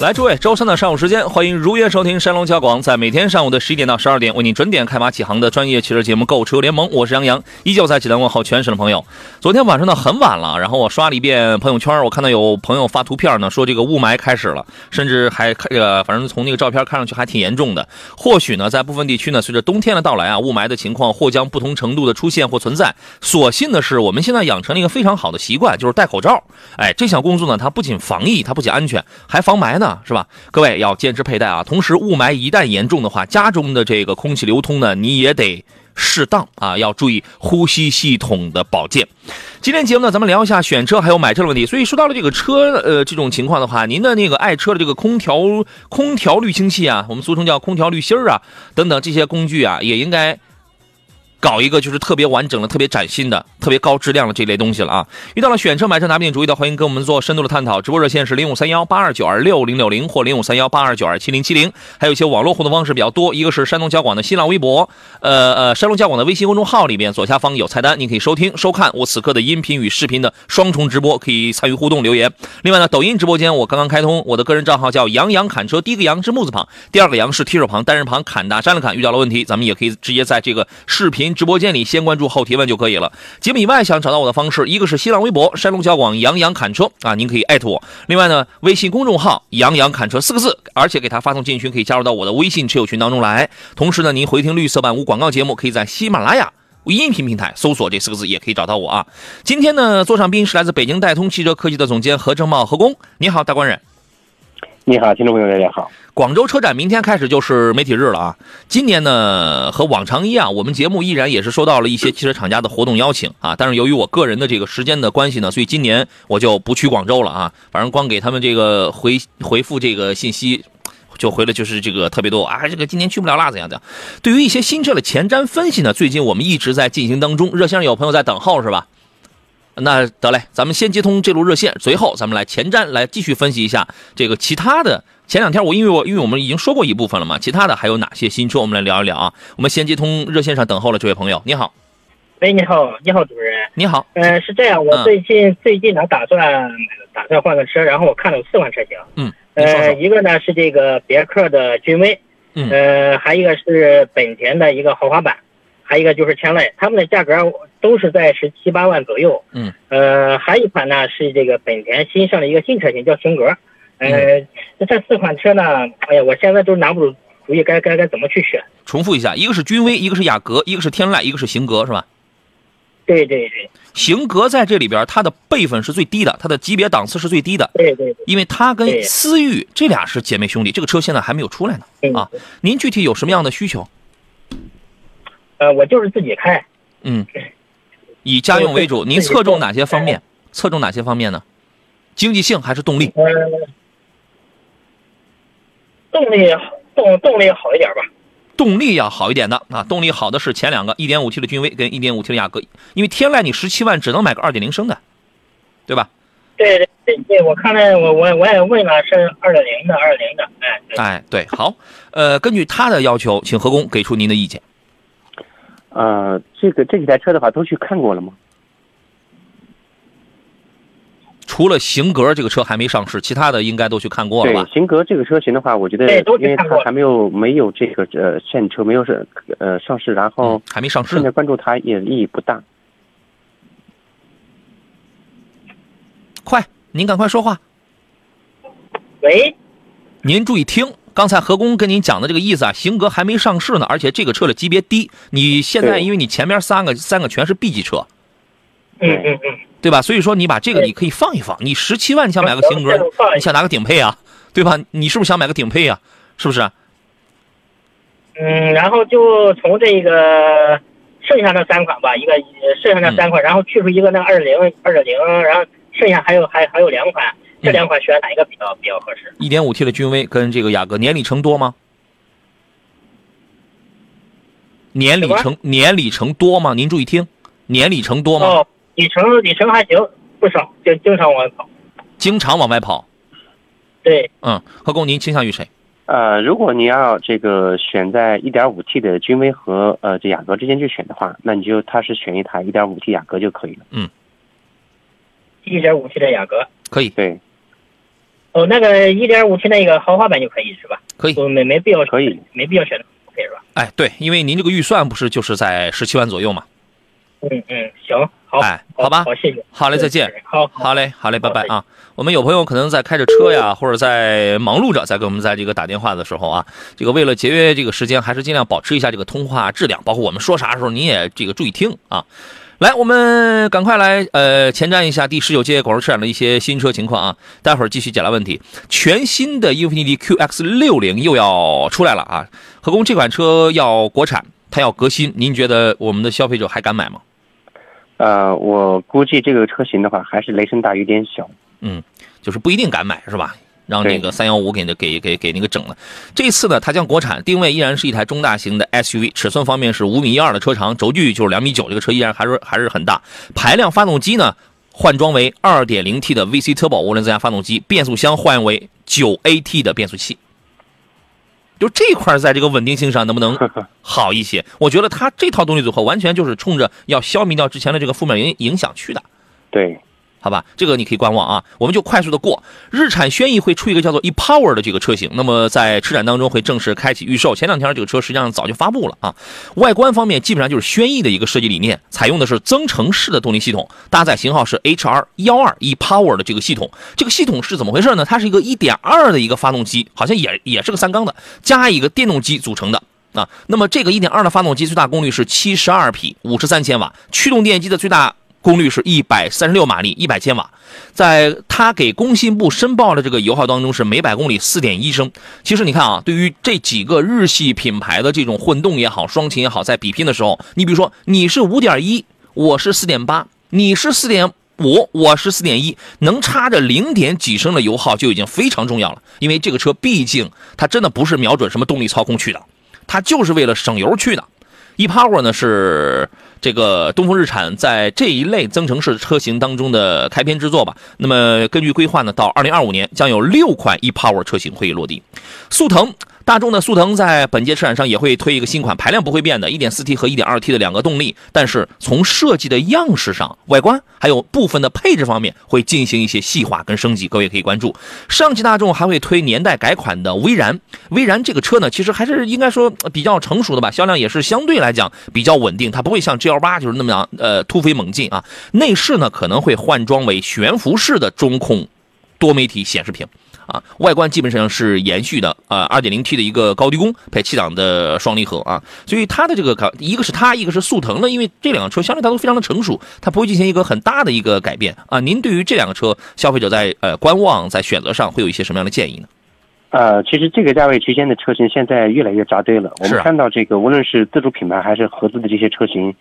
来，诸位，周三的上午时间，欢迎如约收听山东交广在每天上午的十一点到十二点为您准点开马启航的专业汽车节目《购车联盟》，我是杨洋，依旧在济南问候全省的朋友。昨天晚上呢很晚了，然后我刷了一遍朋友圈，我看到有朋友发图片呢，说这个雾霾开始了，甚至还这个，反正从那个照片看上去还挺严重的。或许呢，在部分地区呢，随着冬天的到来啊，雾霾的情况或将不同程度的出现或存在。所幸的是，我们现在养成了一个非常好的习惯，就是戴口罩。哎，这项工作呢，它不仅防疫，它不仅安全，还防霾呢，是吧？各位要坚持佩戴啊！同时，雾霾一旦严重的话，家中的这个空气流通呢，你也得适当啊，要注意呼吸系统的保健。今天节目呢，咱们聊一下选车还有买车的问题。所以说到了这个车，呃，这种情况的话，您的那个爱车的这个空调、空调滤清器啊，我们俗称叫空调滤芯儿啊，等等这些工具啊，也应该。搞一个就是特别完整的、特别崭新的、特别高质量的这类东西了啊！遇到了选车买车拿不定主意的，欢迎跟我们做深度的探讨。直播热线是零五三幺八二九二六零六零或零五三幺八二九二七零七零，还有一些网络互动方式比较多，一个是山东交广的新浪微博，呃呃，山东交广的微信公众号里边左下方有菜单，您可以收听收看我此刻的音频与视频的双重直播，可以参与互动留言。另外呢，抖音直播间我刚刚开通，我的个人账号叫杨洋砍车，第一个杨是木字旁，第二个杨是提手旁，单人旁，砍大山的砍。遇到了问题，咱们也可以直接在这个视频。直播间里先关注后提问就可以了。节目以外想找到我的方式，一个是新浪微博山东交广杨洋侃车啊，您可以艾特我。另外呢，微信公众号杨洋侃车四个字，而且给他发送进群，可以加入到我的微信车友群当中来。同时呢，您回听绿色版无广告节目，可以在喜马拉雅音频平台搜索这四个字，也可以找到我啊。今天呢，座上宾是来自北京戴通汽车科技的总监何正茂何工，你好，大官人。你好，听众朋友，大家好。广州车展明天开始就是媒体日了啊！今年呢和往常一样，我们节目依然也是收到了一些汽车厂家的活动邀请啊。但是由于我个人的这个时间的关系呢，所以今年我就不去广州了啊。反正光给他们这个回回复这个信息，就回了就是这个特别多啊。这个今年去不了啦，怎样的？对于一些新车的前瞻分析呢，最近我们一直在进行当中。热线上有朋友在等候是吧？那得嘞，咱们先接通这路热线，随后咱们来前瞻来继续分析一下这个其他的。前两天我因为我因为我们已经说过一部分了嘛，其他的还有哪些新车，我们来聊一聊啊。我们先接通热线上等候的这位朋友，你好。喂，你好，你好，主持人。你好。嗯，是这样，我最近最近呢打算打算换个车，然后我看了有四款车型。嗯。呃，一个呢是这个别克的君威。嗯。呃，还一个是本田的一个豪华版。还有一个就是天籁，他们的价格都是在十七八万左右。嗯，呃，还有一款呢是这个本田新上的一个新车型，叫型格。呃，这四款车呢，哎呀，我现在都拿不住主意，该该该怎么去选？重复一下，一个是君威，一个是雅阁，一个是天籁，一个是型格，是吧？对对对。型格在这里边，它的辈分是最低的，它的级别档次是最低的。对对。因为它跟思域这俩是姐妹兄弟，这个车现在还没有出来呢。啊，您具体有什么样的需求？呃，我就是自己开，嗯，以家用为主。您侧重哪些方面？侧重哪些方面呢？经济性还是动力？呃，动力动动力好一点吧。动力要好一点的啊，动力好的是前两个 1.5T 的君威跟 1.5T 的雅阁，因为天籁你十七万只能买个2.0升的，对吧？对对对对，我看了，我我我也问了，是二点零的二点零的，哎哎对，好，呃，根据他的要求，请何工给出您的意见。呃，这个这几台车的话都去看过了吗？除了型格这个车还没上市，其他的应该都去看过了吧？对，型格这个车型的话，我觉得因为它还没有没有这个呃现车没有是呃上市，然后还没上市，现在关注它也意义不大。快，您赶快说话。喂，您注意听。刚才何工跟您讲的这个意思啊，型格还没上市呢，而且这个车的级别低。你现在因为你前面三个三个全是 B 级车，嗯嗯嗯，对吧？所以说你把这个你可以放一放。你十七万你想买个型格，你想拿个顶配啊，对吧？你是不是想买个顶配啊？是不是？嗯，然后就从这个剩下那三款吧，一个剩下那三款，然后去除一个那二零二点零，然后剩下还有还还有两款。这两款选哪一个比较比较合适？一点五 T 的君威跟这个雅阁年里程多吗？年里程年里程多吗？您注意听，年里程多吗？哦，里程里程还行，不少，就经常往外跑。经常往外跑。对。嗯，何工，您倾向于谁？呃，如果你要这个选在 1.5T 的君威和呃这雅阁之间去选的话，那你就踏实选一台 1.5T 雅阁就可以了。嗯。1.5T 的雅阁可以。对。哦，那个一点五 T 那个豪华版就可以是吧？可以。没没必要可以，没必要选的。可以是吧？哎，对，因为您这个预算不是就是在十七万左右嘛。嗯嗯，行，好，哎，好吧，好，谢谢，好嘞，再见，好，好嘞，好嘞，拜拜啊！我们有朋友可能在开着车呀，或者在忙碌着，在给我们在这个打电话的时候啊，这个为了节约这个时间，还是尽量保持一下这个通话质量，包括我们说啥时候您也这个注意听啊。来，我们赶快来呃前瞻一下第十九届广州车展的一些新车情况啊！待会儿继续解答问题。全新的英菲尼迪 QX 六零又要出来了啊！何工，这款车要国产，它要革新，您觉得我们的消费者还敢买吗？呃，我估计这个车型的话，还是雷声大雨点小。嗯，就是不一定敢买，是吧？让那个三幺五给给给给那个整了。这次呢，它将国产定位依然是一台中大型的 SUV，尺寸方面是五米一二的车长，轴距就是两米九，这个车依然还是还是很大。排量发动机呢，换装为二点零 T 的 VC Turbo 涡轮增压发动机，变速箱换为九 AT 的变速器。就这块在这个稳定性上能不能好一些？我觉得它这套动力组合完全就是冲着要消弭掉之前的这个负面影影响去的。对。好吧，这个你可以观望啊。我们就快速的过。日产轩逸会出一个叫做 ePower 的这个车型，那么在车展当中会正式开启预售。前两天这个车实际上早就发布了啊。外观方面基本上就是轩逸的一个设计理念，采用的是增程式的动力系统，搭载型号是 HR 幺二 ePower 的这个系统。这个系统是怎么回事呢？它是一个1.2的一个发动机，好像也也是个三缸的，加一个电动机组成的啊。那么这个1.2的发动机最大功率是72匹，53千瓦，驱动电机的最大。功率是一百三十六马力，一百千瓦，在它给工信部申报的这个油耗当中是每百公里四点一升。其实你看啊，对于这几个日系品牌的这种混动也好，双擎也好，在比拼的时候，你比如说你是五点一，我是四点八，你是四点五，我是四点一，能差着零点几升的油耗就已经非常重要了。因为这个车毕竟它真的不是瞄准什么动力操控去的，它就是为了省油去的。ePower 呢是这个东风日产在这一类增程式车型当中的开篇之作吧。那么根据规划呢，到二零二五年将有六款 ePower 车型会落地。速腾。大众的速腾在本届车展上也会推一个新款，排量不会变的，1.4T 和 1.2T 的两个动力，但是从设计的样式上、外观还有部分的配置方面会进行一些细化跟升级，各位可以关注。上汽大众还会推年代改款的威然，威然这个车呢，其实还是应该说比较成熟的吧，销量也是相对来讲比较稳定，它不会像 GL8 就是那么样呃突飞猛进啊。内饰呢可能会换装为悬浮式的中控多媒体显示屏。啊，外观基本上是延续的，呃，2.0T 的一个高低功配七档的双离合啊，所以它的这个改，一个是它，一个是速腾呢，因为这两个车相对它都非常的成熟，它不会进行一个很大的一个改变啊。您对于这两个车，消费者在呃观望在选择上会有一些什么样的建议呢？呃，其实这个价位区间的车型现在越来越扎堆了，我们看到这个无论是自主品牌还是合资的这些车型，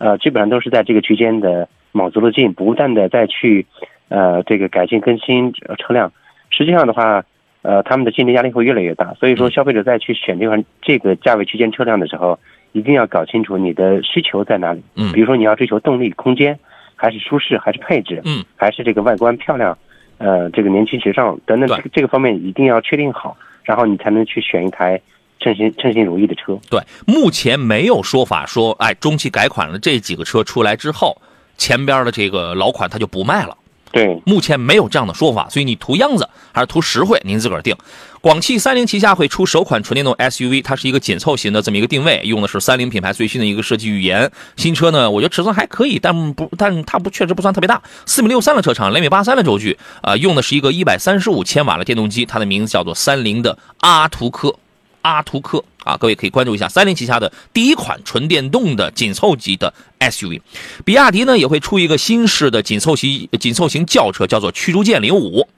呃，基本上都是在这个区间的卯足了劲，不断的再去呃这个改进更新车辆。实际上的话，呃，他们的竞争压力会越来越大，所以说消费者在去选这款这个价位区间车辆的时候，一定要搞清楚你的需求在哪里。嗯，比如说你要追求动力、空间，还是舒适，还是配置，嗯，还是这个外观漂亮，呃，这个年轻时尚等等，这个这个方面一定要确定好，然后你才能去选一台称心称心如意的车。对，目前没有说法说，哎，中期改款了这几个车出来之后，前边的这个老款它就不卖了。对，目前没有这样的说法，所以你图样子还是图实惠，您自个儿定。广汽三菱旗下会出首款纯电动 SUV，它是一个紧凑型的这么一个定位，用的是三菱品牌最新的一个设计语言。新车呢，我觉得尺寸还可以，但不，但它不确实不算特别大，四米六三的车长，两米八三的轴距，啊，用的是一个一百三十五千瓦的电动机，它的名字叫做三菱的阿图科。阿图克啊，各位可以关注一下三菱旗下的第一款纯电动的紧凑级的 SUV。比亚迪呢也会出一个新式的紧凑型紧凑型轿车，叫做驱逐舰零五。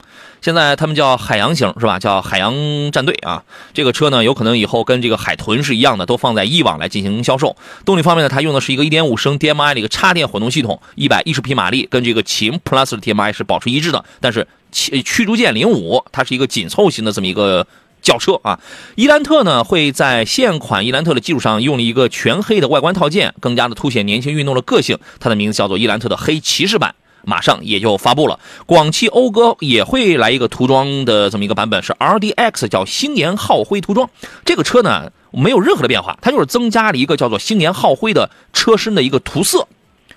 现在他们叫海洋型是吧？叫海洋战队啊。这个车呢，有可能以后跟这个海豚是一样的，都放在 e 网来进行销售。动力方面呢，它用的是一个1.5升 DMI 的一个插电混动系统，110匹马力，跟这个秦 Plus 的 DMI 是保持一致的。但是驱驱逐舰零五，它是一个紧凑型的这么一个轿车啊。伊兰特呢，会在现款伊兰特的基础上用了一个全黑的外观套件，更加的凸显年轻运动的个性。它的名字叫做伊兰特的黑骑士版。马上也就发布了，广汽讴歌也会来一个涂装的这么一个版本，是 RDX，叫星岩皓辉涂装。这个车呢没有任何的变化，它就是增加了一个叫做星岩皓辉的车身的一个涂色。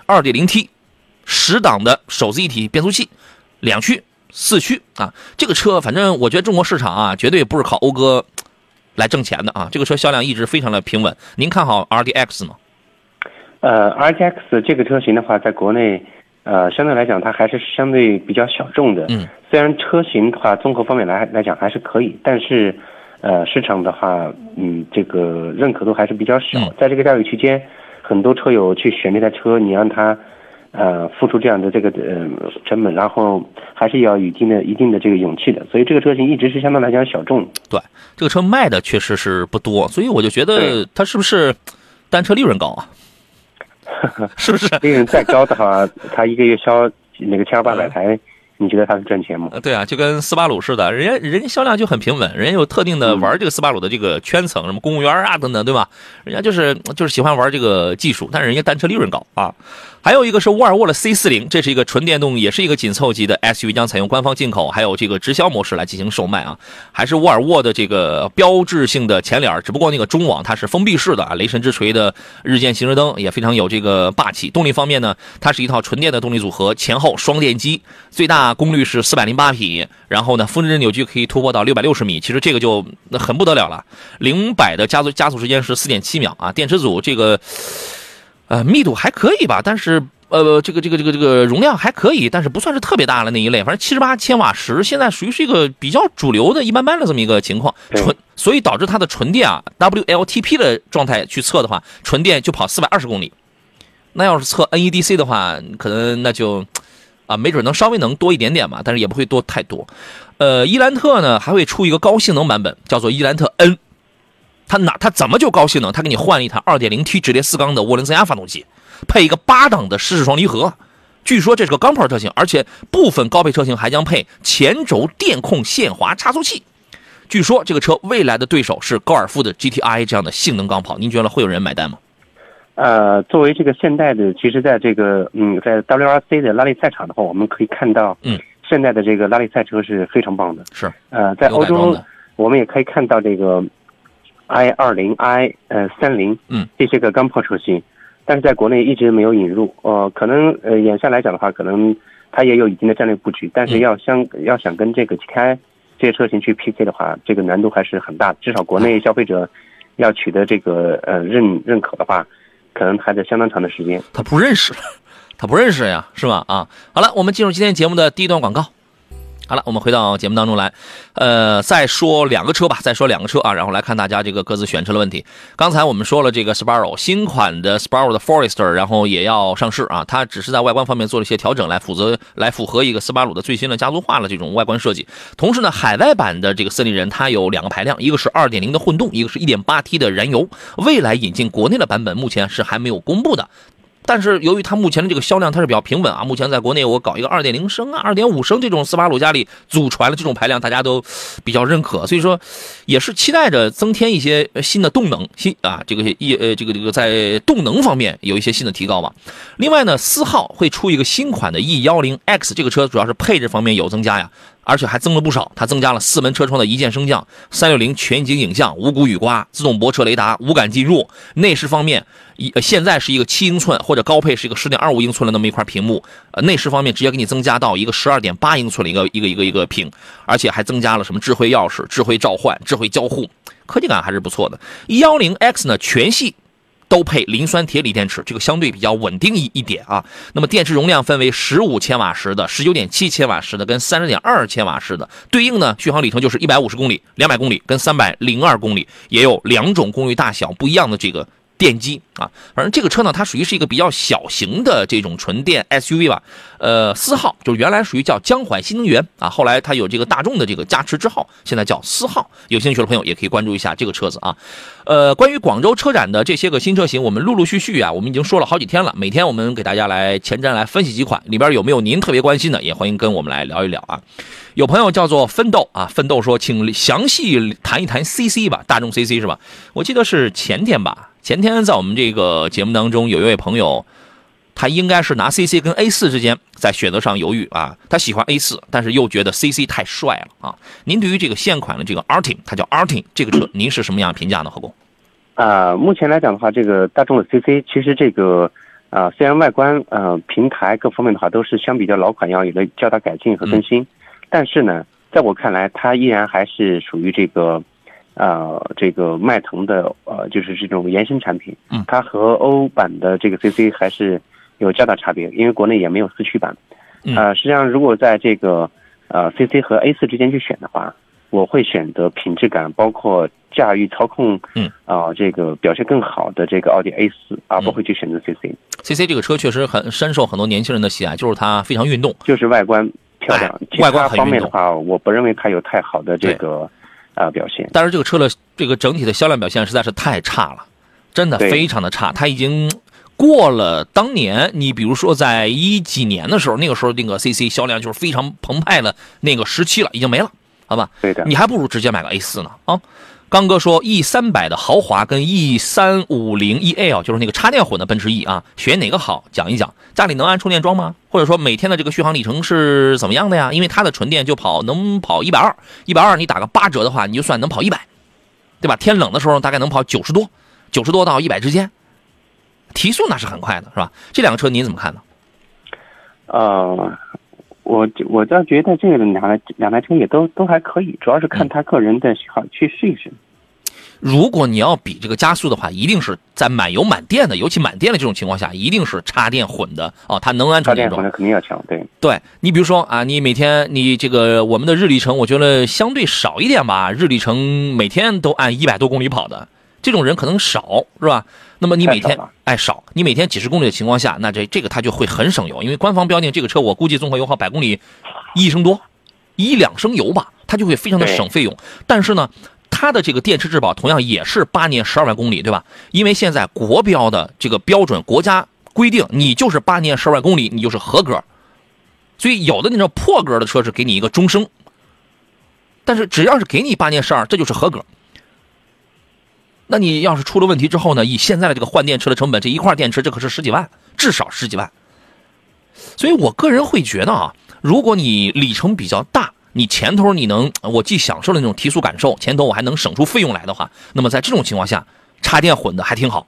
2.0T，十档的手自一体变速器，两驱、四驱啊。这个车反正我觉得中国市场啊，绝对不是靠讴歌来挣钱的啊。这个车销量一直非常的平稳。您看好 RDX 吗？呃，RDX 这个车型的话，在国内。呃，相对来讲，它还是相对比较小众的。嗯，虽然车型的话，综合方面来来讲还是可以，但是，呃，市场的话，嗯，这个认可度还是比较小。在这个价位区间，很多车友去选这台车，你让他，呃，付出这样的这个呃成本，然后还是要有一定的一定的这个勇气的。所以这个车型一直是相对来讲小众。对，这个车卖的确实是不多，所以我就觉得它是不是单车利润高啊？是不是利润再高的话，它一个月销那个千八百台，你觉得它是赚钱吗？对啊，就跟斯巴鲁似的，人家人家销量就很平稳，人家有特定的玩这个斯巴鲁的这个圈层，什么公务员啊等等，对吧？人家就是就是喜欢玩这个技术，但是人家单车利润高啊。还有一个是沃尔沃的 C 四零，这是一个纯电动，也是一个紧凑级的 SUV，将采用官方进口，还有这个直销模式来进行售卖啊。还是沃尔沃的这个标志性的前脸，只不过那个中网它是封闭式的啊。雷神之锤的日间行车灯也非常有这个霸气。动力方面呢，它是一套纯电的动力组合，前后双电机，最大功率是四百零八匹，然后呢，峰值扭矩可以突破到六百六十米，其实这个就很不得了了。零百的加速加速时间是四点七秒啊。电池组这个。呃，密度还可以吧，但是呃，这个这个这个这个容量还可以，但是不算是特别大的那一类，反正七十八千瓦时，现在属于是一个比较主流的一般般的这么一个情况，纯，所以导致它的纯电啊，WLTP 的状态去测的话，纯电就跑四百二十公里，那要是测 NEDC 的话，可能那就啊，没准能稍微能多一点点吧，但是也不会多太多。呃，伊兰特呢还会出一个高性能版本，叫做伊兰特 N。它哪？它怎么就高性能？它给你换了一台 2.0T 直列四缸的涡轮增压发动机，配一个八档的湿式双离合。据说这是个钢炮车型，而且部分高配车型还将配前轴电控限滑差速器。据说这个车未来的对手是高尔夫的 GTI 这样的性能钢炮。您觉得会有人买单吗？呃，作为这个现代的，其实在这个嗯，在 WRC 的拉力赛场的话，我们可以看到，嗯，现在的这个拉力赛车是非常棒的。是。呃，在欧洲，我们也可以看到这个。I 二零 i 呃三零嗯这些个钢炮车型，但是在国内一直没有引入。呃，可能呃眼下来讲的话，可能它也有一定的战略布局，但是要相要想跟这个 GTI 这些车型去 PK 的话，这个难度还是很大。至少国内消费者要取得这个呃认认可的话，可能还得相当长的时间。他不认识，他不认识呀，是吧？啊，好了，我们进入今天节目的第一段广告。好了，我们回到节目当中来，呃，再说两个车吧，再说两个车啊，然后来看大家这个各自选车的问题。刚才我们说了这个 Sparrow 新款的 Subaru 的 Forester，然后也要上市啊，它只是在外观方面做了一些调整，来符合来符合一个斯巴鲁的最新的家族化的这种外观设计。同时呢，海外版的这个森林人它有两个排量，一个是2.0的混动，一个是一点八 T 的燃油。未来引进国内的版本目前是还没有公布的。但是由于它目前的这个销量它是比较平稳啊，目前在国内我搞一个二点零升啊、二点五升这种斯巴鲁家里祖传的这种排量，大家都比较认可，所以说也是期待着增添一些新的动能，新啊这个一呃这个这个在动能方面有一些新的提高吧。另外呢，思皓会出一个新款的 E 幺零 X 这个车，主要是配置方面有增加呀。而且还增了不少，它增加了四门车窗的一键升降、三六零全景影像、无谷雨刮、自动泊车雷达、无感进入。内饰方面，一现在是一个七英寸或者高配是一个十点二五英寸的那么一块屏幕。呃，内饰方面直接给你增加到一个十二点八英寸的一个一个一个一个屏，而且还增加了什么智慧钥匙、智慧召唤、智慧交互，科技感还是不错的。幺零 X 呢，全系都配磷酸铁锂电池，这个相对比较稳定一一点啊。那么电池容量分为十五千瓦时的、十九点七千瓦时的跟三十点二千瓦时的，对应呢续航里程就是一百五十公里、两百公里跟三百零二公里，也有两种功率大小不一样的这个。电机啊，反正这个车呢，它属于是一个比较小型的这种纯电 SUV 吧。呃，思浩就是原来属于叫江淮新能源啊，后来它有这个大众的这个加持之后，现在叫思浩。有兴趣的朋友也可以关注一下这个车子啊。呃，关于广州车展的这些个新车型，我们陆陆续续啊，我们已经说了好几天了。每天我们给大家来前瞻来分析几款，里边有没有您特别关心的，也欢迎跟我们来聊一聊啊。有朋友叫做奋斗啊，奋斗说，请详细谈一谈 CC 吧，大众 CC 是吧？我记得是前天吧。前天在我们这个节目当中，有一位朋友，他应该是拿 CC 跟 A 四之间在选择上犹豫啊。他喜欢 A 四，但是又觉得 CC 太帅了啊。您对于这个现款的这个 Artin，它叫 Artin 这个车，您是什么样评价呢？何工？啊，目前来讲的话，这个大众的 CC 其实这个啊，虽然外观呃平台各方面的话都是相比较老款要有了较大改进和更新，但是呢，在我看来，它依然还是属于这个。呃，这个迈腾的呃，就是这种延伸产品，嗯，它和欧版的这个 CC 还是有较大差别，因为国内也没有四驱版。呃，实际上如果在这个呃 CC 和 A 四之间去选的话，我会选择品质感，包括驾驭操控，嗯，啊，这个表现更好的这个奥迪 A 四，而不会去选择 CC。CC 这个车确实很深受很多年轻人的喜爱，就是它非常运动，就是外观漂亮，外观方面的话，我不认为它有太好的这个。啊，表现，但是这个车的这个整体的销量表现实在是太差了，真的非常的差。它已经过了当年，你比如说在一几年的时候，那个时候那个 CC 销量就是非常澎湃的那个时期了，已经没了，好吧？对的，你还不如直接买个 A 四呢啊。刚哥说，E 三百的豪华跟 E 三五零 eL 就是那个插电混的奔驰 E 啊，选哪个好？讲一讲。家里能安充电桩吗？或者说每天的这个续航里程是怎么样的呀？因为它的纯电就跑能跑一百二，一百二你打个八折的话，你就算能跑一百，对吧？天冷的时候大概能跑九十多，九十多到一百之间，提速那是很快的，是吧？这两个车您怎么看呢？呃。我我倒觉得这个两台两台车也都都还可以，主要是看他个人的喜好去试一试。如果你要比这个加速的话，一定是在满油满电的，尤其满电的这种情况下，一定是插电混的哦，它能安。插电混的肯定要强，对。对你比如说啊，你每天你这个我们的日里程，我觉得相对少一点吧，日里程每天都按一百多公里跑的。这种人可能少，是吧？那么你每天哎少，你每天几十公里的情况下，那这这个它就会很省油，因为官方标定这个车，我估计综合油耗百公里一升多，一两升油吧，它就会非常的省费用。但是呢，它的这个电池质保同样也是八年十二万公里，对吧？因为现在国标的这个标准，国家规定你就是八年十二万公里，你就是合格。所以有的那种破格的车是给你一个终生，但是只要是给你八年十二，这就是合格。那你要是出了问题之后呢？以现在的这个换电池的成本，这一块电池这可是十几万，至少十几万。所以我个人会觉得啊，如果你里程比较大，你前头你能，我既享受了那种提速感受，前头我还能省出费用来的话，那么在这种情况下，插电混的还挺好。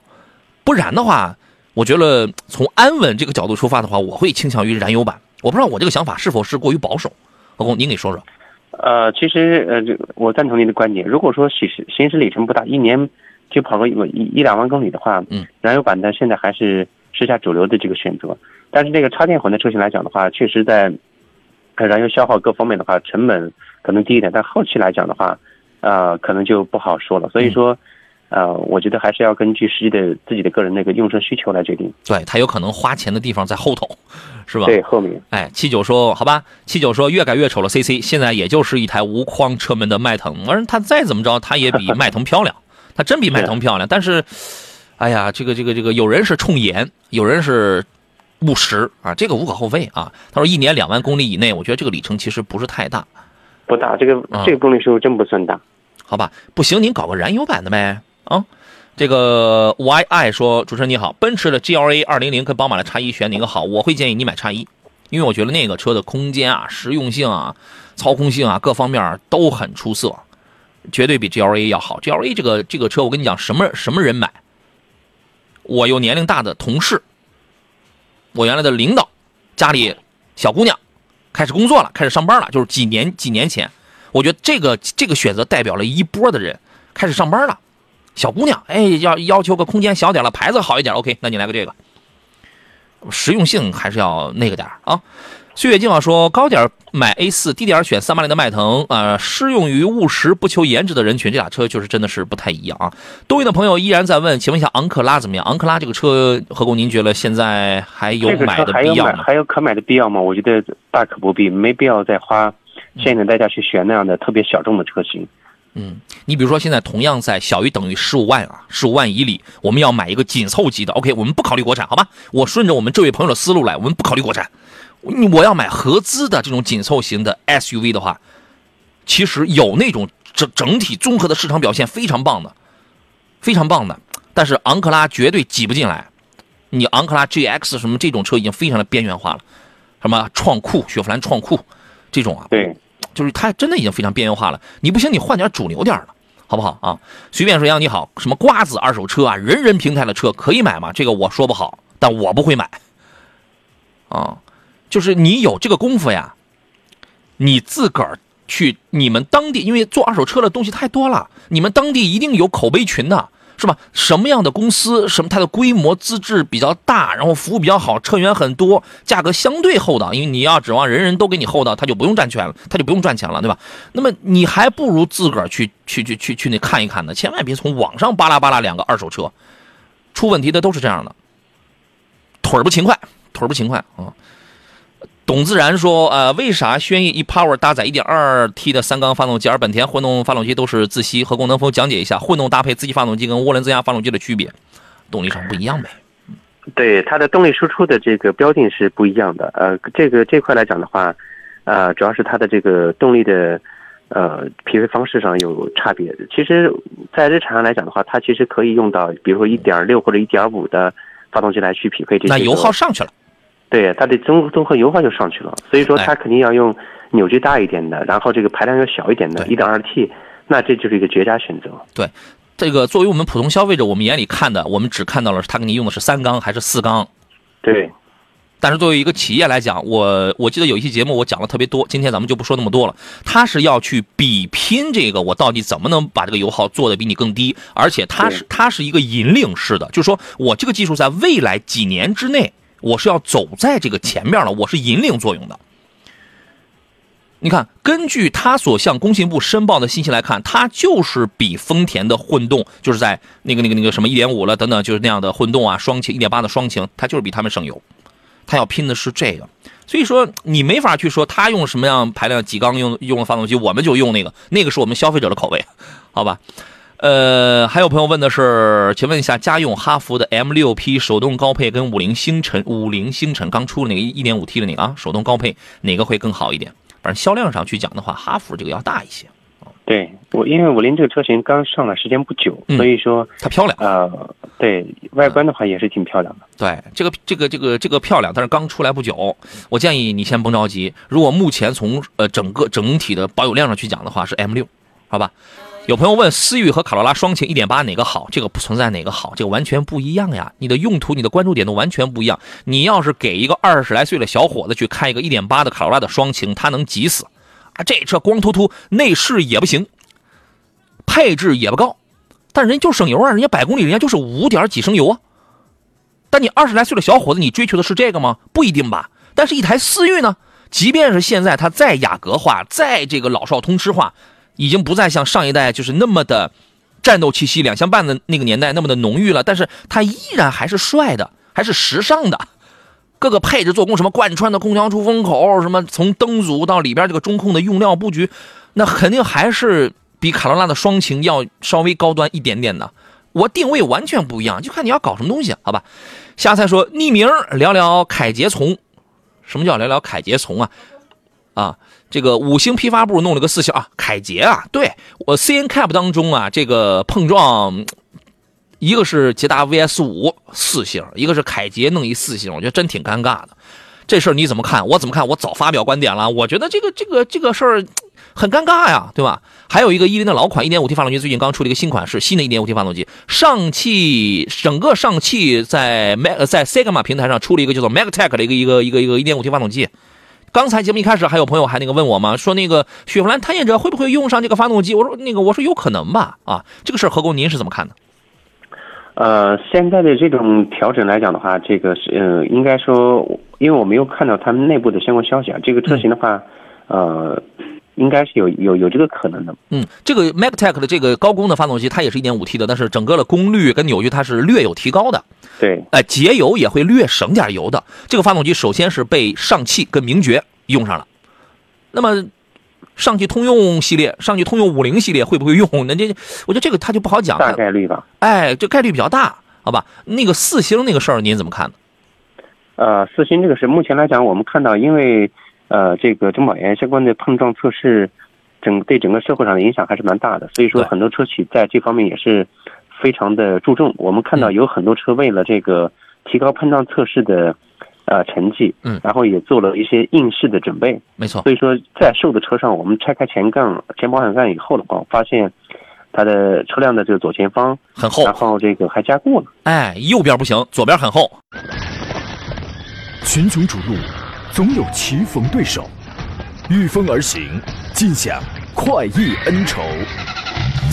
不然的话，我觉得从安稳这个角度出发的话，我会倾向于燃油版。我不知道我这个想法是否是过于保守，老公您给说说。呃，其实呃，我赞同您的观点。如果说行驶行驶里程不大，一年。就跑个一一两万公里的话，嗯，燃油版的现在还是时下主流的这个选择。但是这个插电混的车型来讲的话，确实在燃油消耗各方面的话，成本可能低一点，但后期来讲的话，呃，可能就不好说了。所以说，呃，我觉得还是要根据实际的自己的个人那个用车需求来决定。对他有可能花钱的地方在后头，是吧？对，后面。哎，七九说好吧，七九说越改越丑了。CC 现在也就是一台无框车门的迈腾，而它再怎么着，它也比迈腾漂亮。它真比迈腾漂亮，但是，哎呀，这个这个这个，有人是冲颜，有人是务实啊，这个无可厚非啊。他说一年两万公里以内，我觉得这个里程其实不是太大，不大，这个这个公里数真不算大。好吧，不行，您搞个燃油版的呗啊。这个 YI 说，主持人你好，奔驰的 GLA 二零零跟宝马的叉一选哪个好？我会建议你买叉一，因为我觉得那个车的空间啊、实用性啊、操控性啊各方面都很出色。绝对比 G L A 要好。G L A 这个这个车，我跟你讲，什么什么人买？我有年龄大的同事，我原来的领导，家里小姑娘开始工作了，开始上班了，就是几年几年前，我觉得这个这个选择代表了一波的人开始上班了，小姑娘，哎，要要求个空间小点了，牌子好一点，OK，那你来个这个，实用性还是要那个点啊。岁月静好说，高点买 A 四，低点选三八零的迈腾，啊，适用于务实不求颜值的人群，这俩车就是真的是不太一样啊。东营的朋友依然在问，请问一下昂克拉怎么样？昂克拉这个车，何工您觉得现在还有买的必要吗？还有可买的必要吗？我觉得大可不必，没必要再花现在的代价去选那样的特别小众的车型。嗯，你比如说现在同样在小于等于十五万啊，十五万以里，我们要买一个紧凑级的，OK，我们不考虑国产，好吧？我顺着我们这位朋友的思路来，我们不考虑国产。我要买合资的这种紧凑型的 SUV 的话，其实有那种整整体综合的市场表现非常棒的，非常棒的。但是昂克拉绝对挤不进来。你昂克拉 GX 什么这种车已经非常的边缘化了，什么创酷、雪佛兰创酷这种啊，对，就是它真的已经非常边缘化了。你不行，你换点主流点的，好不好啊？随便说，杨你好，什么瓜子二手车啊，人人平台的车可以买吗？这个我说不好，但我不会买 啊。就是你有这个功夫呀，你自个儿去你们当地，因为做二手车的东西太多了，你们当地一定有口碑群的，是吧？什么样的公司，什么它的规模资质比较大，然后服务比较好，车源很多，价格相对厚道。因为你要指望人人都给你厚道，他就不用占权了，他就不用赚钱了，对吧？那么你还不如自个儿去去去去去那看一看呢，千万别从网上巴拉巴拉两个二手车，出问题的都是这样的，腿儿不勤快，腿儿不勤快啊。董自然说：“呃，为啥轩逸 ePower 搭载 1.2T 的三缸发动机，而本田混动发动机都是自吸？何工能否讲解一下混动搭配自吸发动机跟涡轮增压发动机的区别？动力上不一样呗？”对，它的动力输出的这个标定是不一样的。呃，这个这块来讲的话，呃，主要是它的这个动力的呃匹配方式上有差别。其实，在日常上来讲的话，它其实可以用到，比如说1.6或者1.5的发动机来去匹配这些。那油耗上去了。对，它的综综合油耗就上去了，所以说它肯定要用扭矩大一点的，然后这个排量要小一点的，一点二 T，那这就是一个绝佳选择。对，这个作为我们普通消费者，我们眼里看的，我们只看到了它给你用的是三缸还是四缸。对，但是作为一个企业来讲，我我记得有一期节目我讲了特别多，今天咱们就不说那么多了。它是要去比拼这个，我到底怎么能把这个油耗做的比你更低，而且它是它是一个引领式的，就是说我这个技术在未来几年之内。我是要走在这个前面了，我是引领作用的。你看，根据他所向工信部申报的信息来看，它就是比丰田的混动，就是在那个那个那个什么一点五了等等，就是那样的混动啊，双擎一点八的双擎，它就是比他们省油。他要拼的是这个，所以说你没法去说他用什么样排量几缸用用的发动机，我们就用那个，那个是我们消费者的口味，好吧？呃，还有朋友问的是，请问一下，家用哈弗的 M 六 P 手动高配跟五菱星辰，五菱星辰刚出的那个一点五 T 的那个啊，手动高配哪个会更好一点？反正销量上去讲的话，哈弗这个要大一些。对我，因为五菱这个车型刚上来时间不久，所以说它漂亮。呃，对外观的话也是挺漂亮的。对，这个这个这个这个漂亮，但是刚出来不久，我建议你先甭着急。如果目前从呃整个整体的保有量上去讲的话，是 M 六好吧？有朋友问思域和卡罗拉双擎1.8哪个好？这个不存在哪个好，这个完全不一样呀。你的用途、你的关注点都完全不一样。你要是给一个二十来岁的小伙子去开一个1.8的卡罗拉的双擎，他能急死啊！这车光秃秃，内饰也不行，配置也不高，但人就省油啊，人家百公里人家就是五点几升油啊。但你二十来岁的小伙子，你追求的是这个吗？不一定吧。但是，一台思域呢，即便是现在它再雅阁化，再这个老少通吃化。已经不再像上一代就是那么的战斗气息，两厢半的那个年代那么的浓郁了。但是它依然还是帅的，还是时尚的。各个配置做工，什么贯穿的空调出风口，什么从灯组到里边这个中控的用料布局，那肯定还是比卡罗拉的双擎要稍微高端一点点的。我定位完全不一样，就看你要搞什么东西，好吧？瞎猜说匿名聊聊凯捷从，什么叫聊聊凯捷从啊？啊？这个五星批发部弄了个四星啊，凯捷啊，对我 C N Cap 当中啊，这个碰撞，一个是捷达 VS 五四星，一个是凯捷弄一四星，我觉得真挺尴尬的。这事儿你怎么看？我怎么看？我早发表观点了。我觉得这个这个这个事儿很尴尬呀，对吧？还有一个伊林的老款 1.5T 发动机，最近刚出了一个新款式，新的一点五 T 发动机，上汽整个上汽在 Mag 在 Sigma 平台上出了一个叫做 Magtech 的一个一个一个一个 1.5T 发动机。刚才节目一开始还有朋友还那个问我嘛？说那个雪佛兰探险者会不会用上这个发动机？我说那个我说有可能吧。啊，这个事儿何工您是怎么看的？呃，现在的这种调整来讲的话，这个是呃，应该说，因为我没有看到他们内部的相关消息啊，这个车型的话，呃，应该是有有有这个可能的。嗯，这个 Mactech 的这个高功的发动机，它也是一点五 T 的，但是整个的功率跟扭矩它是略有提高的。对，哎，节油也会略省点油的。这个发动机首先是被上汽跟名爵用上了，那么。上汽通用系列，上汽通用五菱系列会不会用？那这，我觉得这个它就不好讲。大概率吧。哎，这概率比较大，好吧？那个四星那个事儿您怎么看呢？呃，四星这个是目前来讲，我们看到，因为呃，这个中保研相关的碰撞测试，整对整个社会上的影响还是蛮大的，所以说很多车企在这方面也是非常的注重。我们看到有很多车为了这个提高碰撞测试的。呃，成绩，嗯，然后也做了一些应试的准备，没错。所以说，在售的车上，我们拆开前杠、前保险杠以后的话，发现它的车辆的这个左前方很厚，然后这个还加固了。哎，右边不行，左边很厚。群雄逐鹿，总有棋逢对手，御风而行，尽享快意恩仇。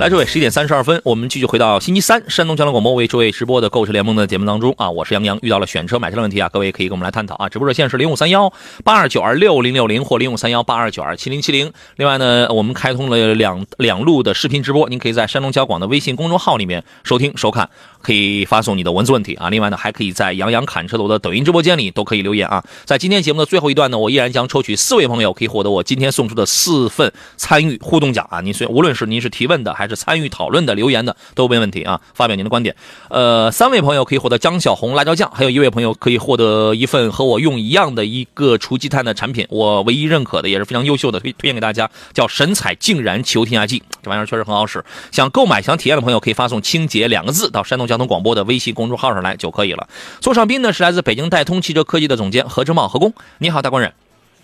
来，诸位，十一点三十二分，我们继续回到星期三，山东交通广播为诸位直播的购车联盟的节目当中啊，我是杨洋。遇到了选车买车的问题啊，各位可以跟我们来探讨啊。直播热线是零五三幺八二九二六零六零或零五三幺八二九二七零七零。另外呢，我们开通了两两路的视频直播，您可以在山东交广的微信公众号里面收听收看，可以发送你的文字问题啊。另外呢，还可以在杨洋侃车楼的抖音直播间里都可以留言啊。在今天节目的最后一段呢，我依然将抽取四位朋友，可以获得我今天送出的四份参与互动奖啊。您虽无论是您是提问的还是是参与讨论的。留言的都没问题啊，发表您的观点。呃，三位朋友可以获得江小红辣椒酱，还有一位朋友可以获得一份和我用一样的一个除积碳的产品，我唯一认可的也是非常优秀的，推推荐给大家，叫神采净燃球添加剂，这玩意儿确实很好使。想购买想体验的朋友可以发送“清洁”两个字到山东交通广播的微信公众号上来就可以了。座上宾呢是来自北京戴通汽车科技的总监何志茂何工，你好，大官人。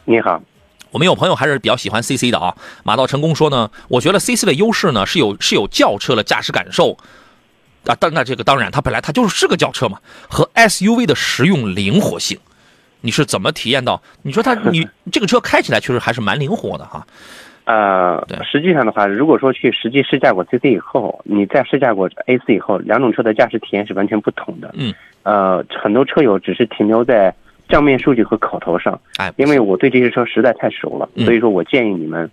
你好。我们有朋友还是比较喜欢 CC 的啊。马到成功说呢，我觉得 CC 的优势呢是有是有轿车的驾驶感受啊。但那这个当然，它本来它就是是个轿车嘛，和 SUV 的实用灵活性，你是怎么体验到？你说它 你这个车开起来确实还是蛮灵活的哈。呃，实际上的话，如果说去实际试驾过 CC 以后，你再试驾过 AC 以后，两种车的驾驶体验是完全不同的。嗯。呃，很多车友只是停留在。账面数据和口头上，哎，因为我对这些车实在太熟了，所以说我建议你们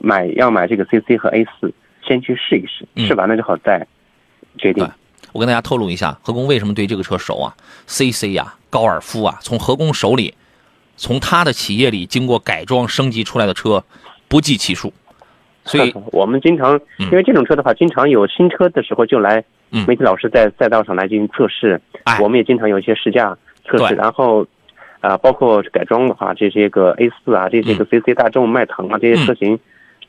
买要买这个 CC 和 A 四，先去试一试，试完了之后再决定。我跟大家透露一下，何工为什么对这个车熟啊？CC 呀，高尔夫啊，从何工手里，从他的企业里经过改装升级出来的车不计其数，所以 我们经常因为这种车的话，经常有新车的时候就来媒体老师在赛道上来进行测试，我们也经常有一些试驾测试，然后。啊，包括改装的话，这些个 A 四啊，这些个 CC 大众、迈腾啊，这些车型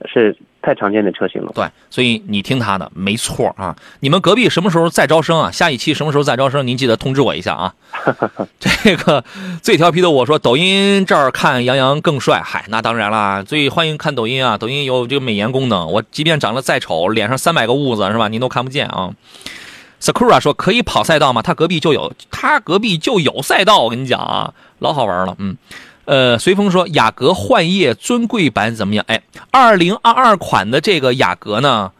是太常见的车型了。对，所以你听他的没错啊。你们隔壁什么时候再招生啊？下一期什么时候再招生？您记得通知我一下啊。这个最调皮的我说，抖音这儿看杨洋更帅。嗨，那当然啦，最欢迎看抖音啊。抖音有这个美颜功能，我即便长得再丑，脸上三百个痦子是吧？您都看不见啊。Sakura 说可以跑赛道吗？他隔壁就有，他隔壁就有赛道。我跟你讲啊，老好玩了。嗯，呃，随风说雅阁幻夜尊贵版怎么样？哎，二零二二款的这个雅阁呢，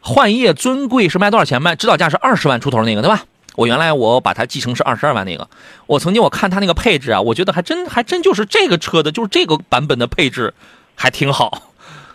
幻夜尊贵是卖多少钱？卖指导价是二十万出头那个，对吧？我原来我把它继承是二十二万那个。我曾经我看他那个配置啊，我觉得还真还真就是这个车的，就是这个版本的配置还挺好。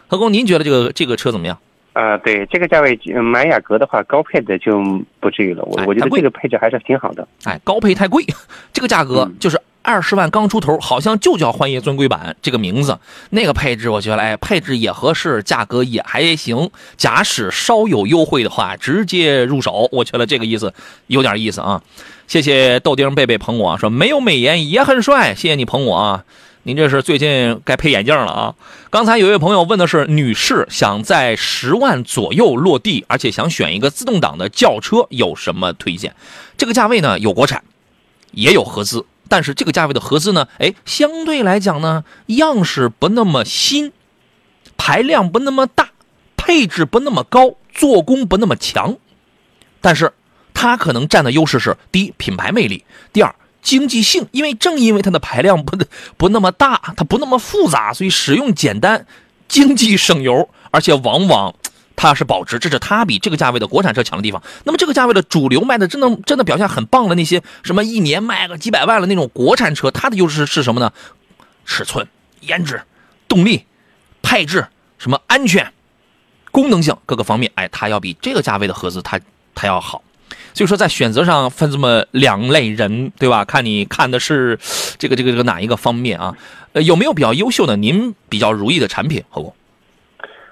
何工，您觉得这个这个车怎么样？啊，对这个价位买雅阁的话，高配的就不至于了。我我觉得这个配置还是挺好的。哎，高配太贵，这个价格就是二十万刚出头，好像就叫幻夜尊贵版这个名字。那个配置我觉得，哎，配置也合适，价格也还行。假使稍有优惠的话，直接入手，我觉得这个意思有点意思啊。谢谢豆丁贝贝捧我说没有美颜也很帅，谢谢你捧我啊。您这是最近该配眼镜了啊！刚才有一位朋友问的是，女士想在十万左右落地，而且想选一个自动挡的轿车，有什么推荐？这个价位呢，有国产，也有合资，但是这个价位的合资呢，哎，相对来讲呢，样式不那么新，排量不那么大，配置不那么高，做工不那么强，但是它可能占的优势是：第一，品牌魅力；第二，经济性。因为正因为它的排量不不那么大，它 不那么复杂，所以使用简单，经济省油，而且往往。它是保值，这是它比这个价位的国产车强的地方。那么这个价位的主流卖的真的真的表现很棒的那些什么一年卖个几百万的那种国产车，它的优势是什么呢？尺寸、颜值、动力、配置、什么安全、功能性各个方面，哎，它要比这个价位的合资它它要好。所以说在选择上分这么两类人，对吧？看你看的是这个这个这个哪一个方面啊？呃，有没有比较优秀的您比较如意的产品？何工？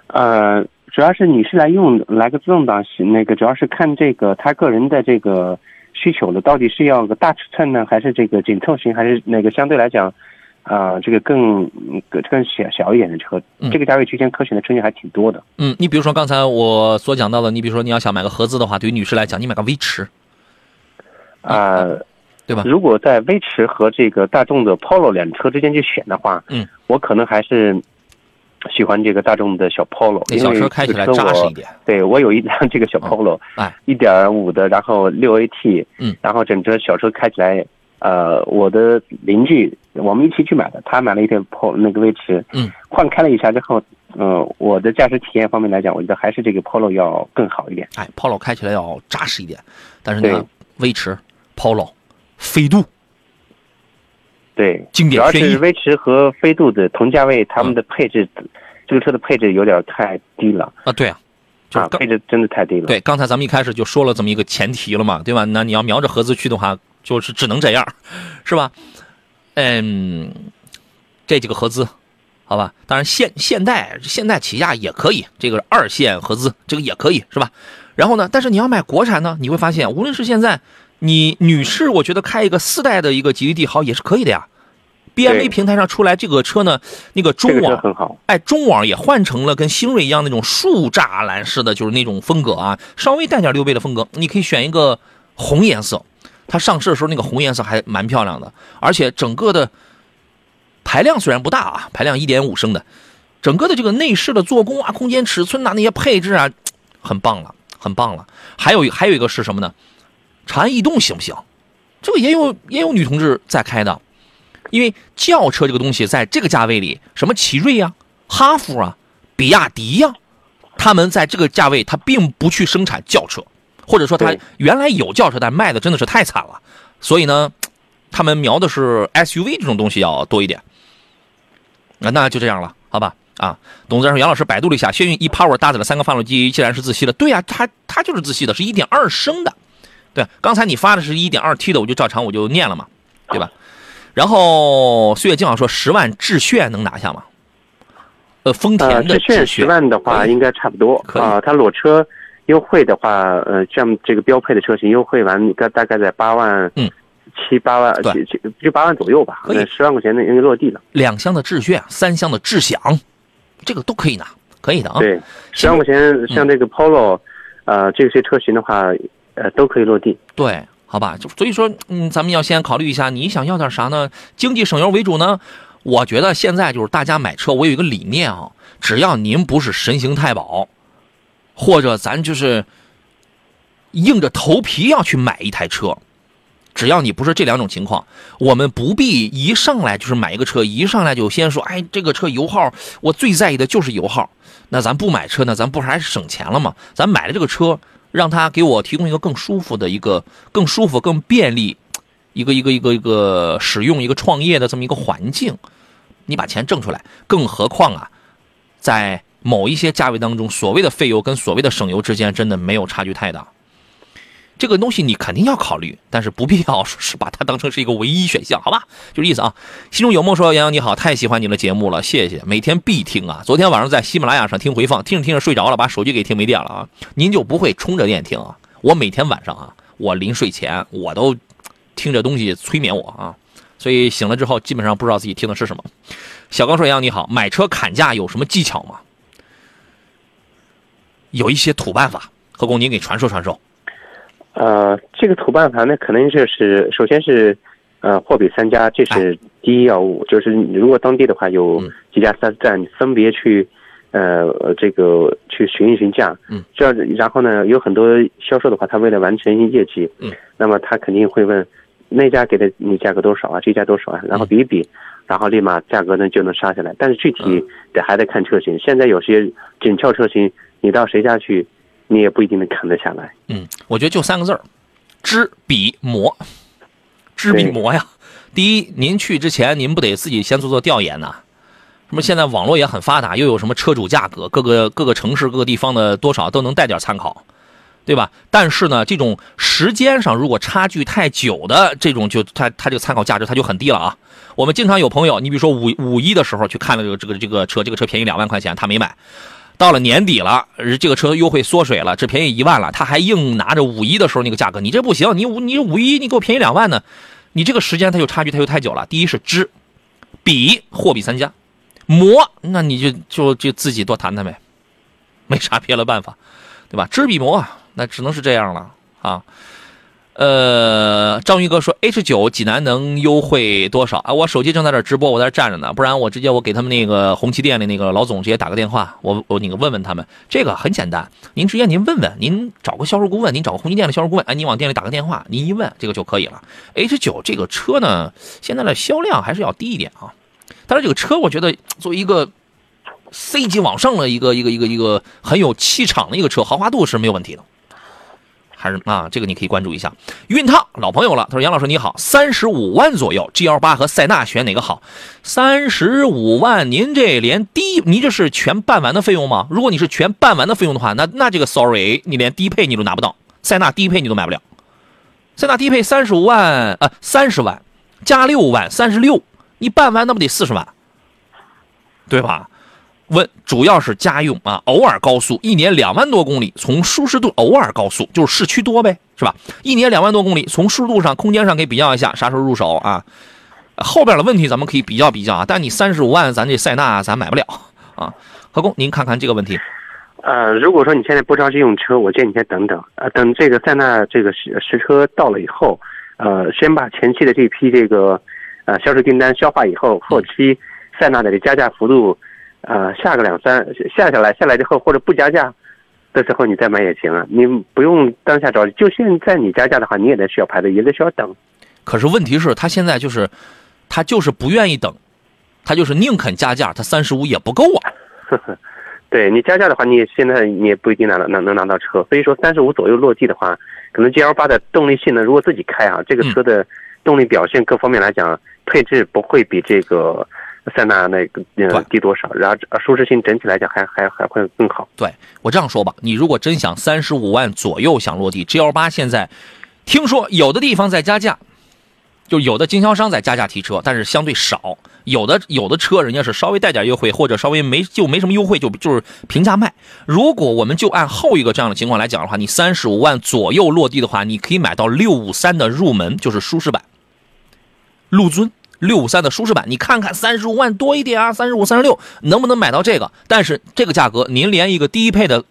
呃。主要是女士来用来个自动挡，那个主要是看这个她个人的这个需求的，到底是要个大尺寸呢，还是这个紧凑型，还是那个相对来讲，啊，这个更更小小一点的车？这个价位区间可选的车型还挺多的。嗯，你比如说刚才我所讲到的，你比如说你要想买个合资的话，对于女士来讲，你买个威驰，啊，对吧？如果在威驰和这个大众的 Polo 两车之间去选的话，嗯，我可能还是。喜欢这个大众的小 Polo，那小车开起来扎实一点。对我有一辆这个小 Polo，哎，一点五的，然后六 AT，嗯，然后整车小车开起来，呃，我的邻居我们一起去买的，他买了一台 Polo 那个威驰，嗯，换开了一下之后，呃，我的驾驶体验方面来讲，我觉得还是这个 Polo 要更好一点。哎，Polo 开起来要扎实一点，但是呢，威驰、Polo、飞度。对，经典主要是威驰和飞度的同价位，他们的配置，这个车的配置有点太低了啊！对啊，啊，配置真的太低了。对，刚才咱们一开始就说了这么一个前提了嘛，对吧？那你要瞄着合资去的话，就是只能这样，是吧？嗯，这几个合资，好吧？当然现现代现代起亚也可以，这个二线合资这个也可以，是吧？然后呢，但是你要买国产呢，你会发现，无论是现在。你女士，我觉得开一个四代的一个吉利帝豪也是可以的呀。B M W 平台上出来这个车呢，那个中网很好，哎，中网也换成了跟星瑞一样那种竖栅栏式的，就是那种风格啊，稍微带点溜背的风格。你可以选一个红颜色，它上市的时候那个红颜色还蛮漂亮的，而且整个的排量虽然不大啊，排量一点五升的，整个的这个内饰的做工啊、空间尺寸呐、那些配置啊，很棒了，很棒了。还有 还有一个是什么呢？长安逸动行不行？这个也有也有女同志在开的，因为轿车这个东西在这个价位里，什么奇瑞呀、哈弗啊、比亚迪呀，他们在这个价位，他并不去生产轿车，或者说他原来有轿车，但卖的真的是太惨了，所以呢，他们瞄的是 SUV 这种东西要多一点。那那就这样了，好吧？啊，董子说杨老师百度了一下，轩逸 ePower 搭载了三个发动机，既然是自吸的，对呀，它它就是自吸的，是一点二升的。对，刚才你发的是一点二 T 的，我就照常我就念了嘛，对吧？然后岁月静好说十万致炫能拿下吗？呃，丰田的致炫十万的话应该差不多啊。它裸车优惠的话，呃，像这个标配的车型优惠完，大大概在八万，嗯，七八万，七七就八万左右吧。可以，十万块钱的应该落地了。两厢的致炫，三厢的智享，这个都可以拿，可以的啊。对，十万块钱像这个 Polo，呃，这些车型的话。呃，都可以落地。对，好吧，就所以说，嗯，咱们要先考虑一下，你想要点啥呢？经济省油为主呢？我觉得现在就是大家买车，我有一个理念啊，只要您不是神行太保，或者咱就是硬着头皮要去买一台车，只要你不是这两种情况，我们不必一上来就是买一个车，一上来就先说，哎，这个车油耗，我最在意的就是油耗。那咱不买车呢，咱不是还是省钱了吗？咱买了这个车。让它给我提供一个更舒服的一个、更舒服、更便利，一个一个一个一个使用、一个创业的这么一个环境。你把钱挣出来，更何况啊，在某一些价位当中，所谓的费油跟所谓的省油之间，真的没有差距太大。这个东西你肯定要考虑，但是不必要说是把它当成是一个唯一选项，好吧？就这意思啊。心中有梦说：“杨洋你好，太喜欢你的节目了，谢谢，每天必听啊。昨天晚上在喜马拉雅上听回放，听着听着睡着了，把手机给听没电了啊。您就不会充着电听啊？我每天晚上啊，我临睡前我都听着东西催眠我啊，所以醒了之后基本上不知道自己听的是什么。小刚说：杨洋你好，买车砍价有什么技巧吗？有一些土办法，何工您给传授传授。”呃，这个土办法呢，可能就是首先是，呃，货比三家，这是第一要务。就是如果当地的话有几家四 S 店，分别去，呃，这个去询一询价，嗯，这样然后呢，有很多销售的话，他为了完成业绩，嗯，那么他肯定会问那家给的你价格多少啊，这家多少啊，然后比一比，然后立马价格呢就能杀下来。但是具体得还得看车型，现在有些紧俏车型，你到谁家去，你也不一定能砍得下来。嗯，我觉得就三个字儿：知彼磨，知彼磨呀。第一，您去之前您不得自己先做做调研呐？什么现在网络也很发达，又有什么车主价格，各个各个城市各个地方的多少都能带点参考，对吧？但是呢，这种时间上如果差距太久的这种，就它它这个参考价值它就很低了啊。我们经常有朋友，你比如说五五一的时候去看了这个这个这个车，这个车便宜两万块钱，他没买。到了年底了，这个车优惠缩水了，只便宜一万了，他还硬拿着五一的时候那个价格，你这不行，你五你五一你给我便宜两万呢？你这个时间它就差距它就太久了。第一是知，比货比三家。磨，那你就就就自己多谈谈呗，没啥别的办法，对吧？知比磨，那只能是这样了啊。呃，章鱼哥说，H 九济南能优惠多少啊？我手机正在这直播，我在这站着呢，不然我直接我给他们那个红旗店的那个老总直接打个电话，我我那个问问他们，这个很简单，您直接您问问，您找个销售顾问，您找个红旗店的销售顾问，哎，你往店里打个电话，您一问这个就可以了。H 九这个车呢，现在的销量还是要低一点啊。但是这个车，我觉得作为一个 C 级往上的一个一个一个一个很有气场的一个车，豪华度是没有问题的。还是啊，这个你可以关注一下。熨烫老朋友了，他说：“杨老师你好，三十五万左右，G L 八和塞纳选哪个好？三十五万，您这连低，您这是全办完的费用吗？如果你是全办完的费用的话，那那这个 Sorry，你连低配你都拿不到，塞纳低配你都买不了。塞纳低配三十五万，呃，三十万加六万，三十六。”你办完那不得四十万，对吧？问主要是家用啊，偶尔高速，一年两万多公里，从舒适度偶尔高速就是市区多呗，是吧？一年两万多公里，从舒适度上、空间上可以比较一下，啥时候入手啊？后边的问题咱们可以比较比较啊。但你三十五万，咱这塞纳咱买不了啊。何工，您看看这个问题。呃，如果说你现在不着急用车，我建议你先等等呃，等这个塞纳这个实实车到了以后，呃，先把前期的这批这个。呃，销售订单消化以后，后期塞纳的这加价幅度，呃，下个两三下下来，下来之后或者不加价的时候，你再买也行啊。你不用当下着急，就现在你加价的话，你也得需要排队，也得需要等。可是问题是，他现在就是，他就是不愿意等，他就是宁肯加价，他三十五也不够啊。对你加价的话，你现在你也不一定拿到能能拿到车。所以说，三十五左右落地的话，可能 G L 八的动力性能，如果自己开啊，这个车的动力表现各方面来讲。配置不会比这个塞纳那个呃低多少，然后舒适性整体来讲还还还会更好。对我这样说吧，你如果真想三十五万左右想落地，G L 八现在听说有的地方在加价，就有的经销商在加价提车，但是相对少。有的有的车人家是稍微带点优惠，或者稍微没就没什么优惠，就就是平价卖。如果我们就按后一个这样的情况来讲的话，你三十五万左右落地的话，你可以买到六五三的入门，就是舒适版。陆尊六五三的舒适版，你看看三十五万多一点啊，三十五、三十六能不能买到这个？但是这个价格，您连一个低配的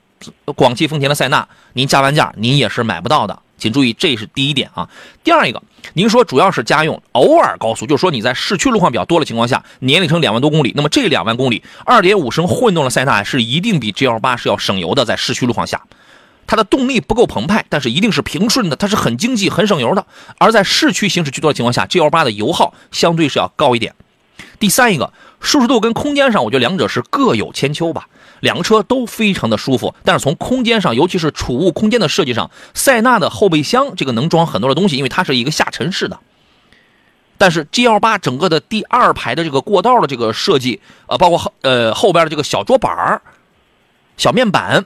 广汽丰田的塞纳，您加完价您也是买不到的。请注意，这是第一点啊。第二一个，您说主要是家用，偶尔高速，就是说你在市区路况比较多的情况下，年里程两万多公里，那么这两万公里，二点五升混动的塞纳是一定比 G L 八是要省油的，在市区路况下。它的动力不够澎湃，但是一定是平顺的，它是很经济、很省油的。而在市区行驶居多的情况下，G L 八的油耗相对是要高一点。第三一个，舒适度跟空间上，我觉得两者是各有千秋吧。两个车都非常的舒服，但是从空间上，尤其是储物空间的设计上，塞纳的后备箱这个能装很多的东西，因为它是一个下沉式的。但是 G L 八整个的第二排的这个过道的这个设计，呃，包括后呃后边的这个小桌板小面板。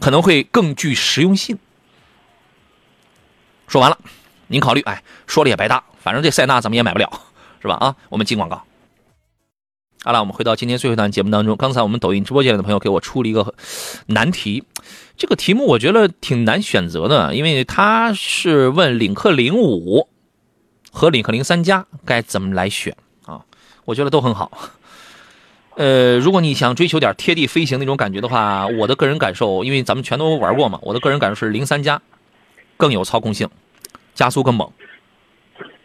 可能会更具实用性。说完了，您考虑，哎，说了也白搭，反正这塞纳咱们也买不了，是吧？啊，我们进广告。好了，我们回到今天最后一段节目当中。刚才我们抖音直播间里的朋友给我出了一个难题，这个题目我觉得挺难选择的，因为他是问领克零五和领克零三加该怎么来选啊？我觉得都很好。呃，如果你想追求点贴地飞行那种感觉的话，我的个人感受，因为咱们全都玩过嘛，我的个人感受是零三加更有操控性，加速更猛，